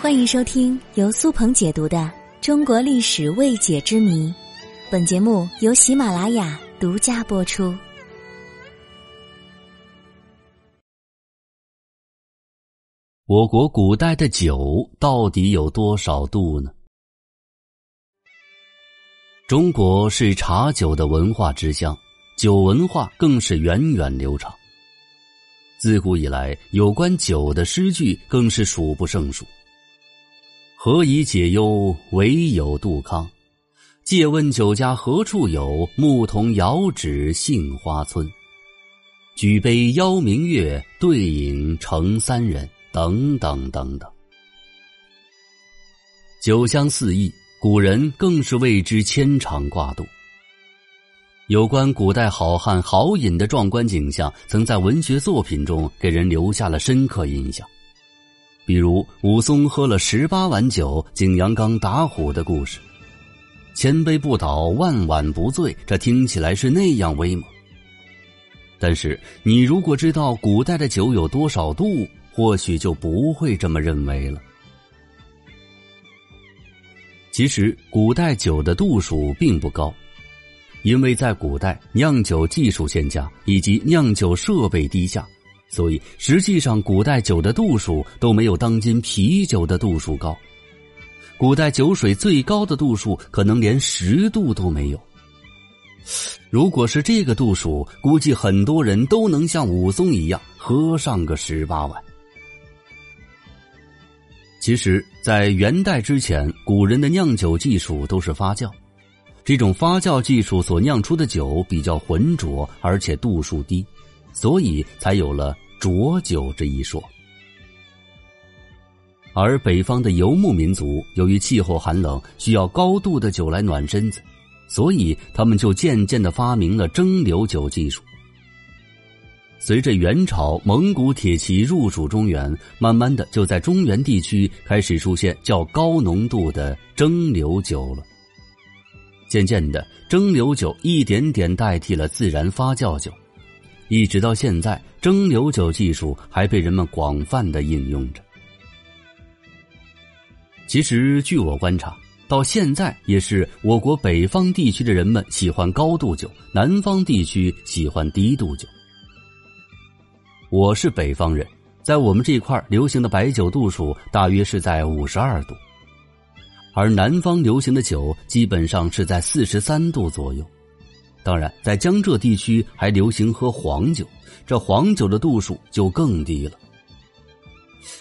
欢迎收听由苏鹏解读的《中国历史未解之谜》，本节目由喜马拉雅独家播出。我国古代的酒到底有多少度呢？中国是茶酒的文化之乡，酒文化更是源远流长。自古以来，有关酒的诗句更是数不胜数。何以解忧，唯有杜康。借问酒家何处有？牧童遥指杏花村。举杯邀明月，对影成三人。等等等等。酒香四溢，古人更是为之牵肠挂肚。有关古代好汉豪饮的壮观景象，曾在文学作品中给人留下了深刻印象。比如武松喝了十八碗酒，景阳冈打虎的故事，千杯不倒，万碗不醉，这听起来是那样威猛。但是你如果知道古代的酒有多少度，或许就不会这么认为了。其实古代酒的度数并不高，因为在古代酿酒技术欠佳，以及酿酒设备低下。所以，实际上，古代酒的度数都没有当今啤酒的度数高。古代酒水最高的度数可能连十度都没有。如果是这个度数，估计很多人都能像武松一样喝上个十八碗。其实，在元代之前，古人的酿酒技术都是发酵，这种发酵技术所酿出的酒比较浑浊，而且度数低。所以才有了浊酒这一说。而北方的游牧民族由于气候寒冷，需要高度的酒来暖身子，所以他们就渐渐的发明了蒸馏酒技术。随着元朝蒙古铁骑入主中原，慢慢的就在中原地区开始出现较高浓度的蒸馏酒了。渐渐的，蒸馏酒一点点代替了自然发酵酒。一直到现在，蒸馏酒技术还被人们广泛的应用着。其实，据我观察，到现在也是我国北方地区的人们喜欢高度酒，南方地区喜欢低度酒。我是北方人，在我们这块流行的白酒度数大约是在五十二度，而南方流行的酒基本上是在四十三度左右。当然，在江浙地区还流行喝黄酒，这黄酒的度数就更低了。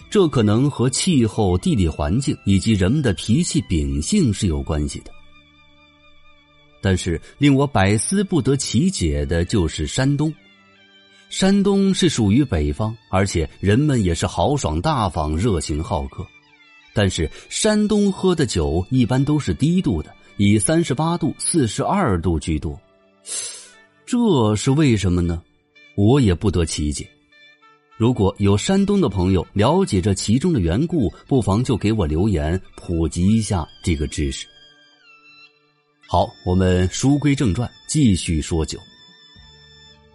这可能和气候、地理环境以及人们的脾气秉性是有关系的。但是令我百思不得其解的就是山东，山东是属于北方，而且人们也是豪爽大方、热情好客，但是山东喝的酒一般都是低度的，以三十八度、四十二度居多。这是为什么呢？我也不得其解。如果有山东的朋友了解这其中的缘故，不妨就给我留言普及一下这个知识。好，我们书归正传，继续说酒。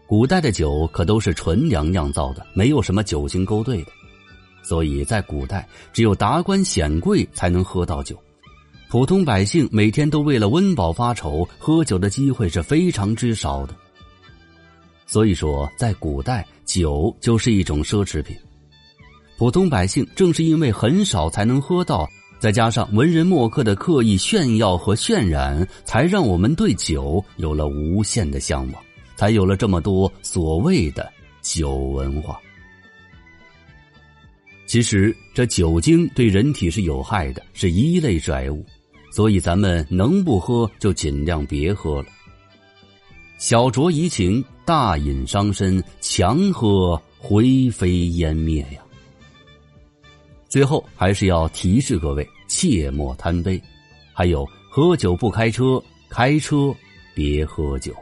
古代的酒可都是纯粮酿造的，没有什么酒精勾兑的，所以在古代只有达官显贵才能喝到酒。普通百姓每天都为了温饱发愁，喝酒的机会是非常之少的。所以说，在古代，酒就是一种奢侈品。普通百姓正是因为很少才能喝到，再加上文人墨客的刻意炫耀和渲染，才让我们对酒有了无限的向往，才有了这么多所谓的酒文化。其实，这酒精对人体是有害的，是一类致癌物。所以咱们能不喝就尽量别喝了。小酌怡情，大饮伤身，强喝灰飞烟灭呀。最后还是要提示各位，切莫贪杯。还有，喝酒不开车，开车别喝酒。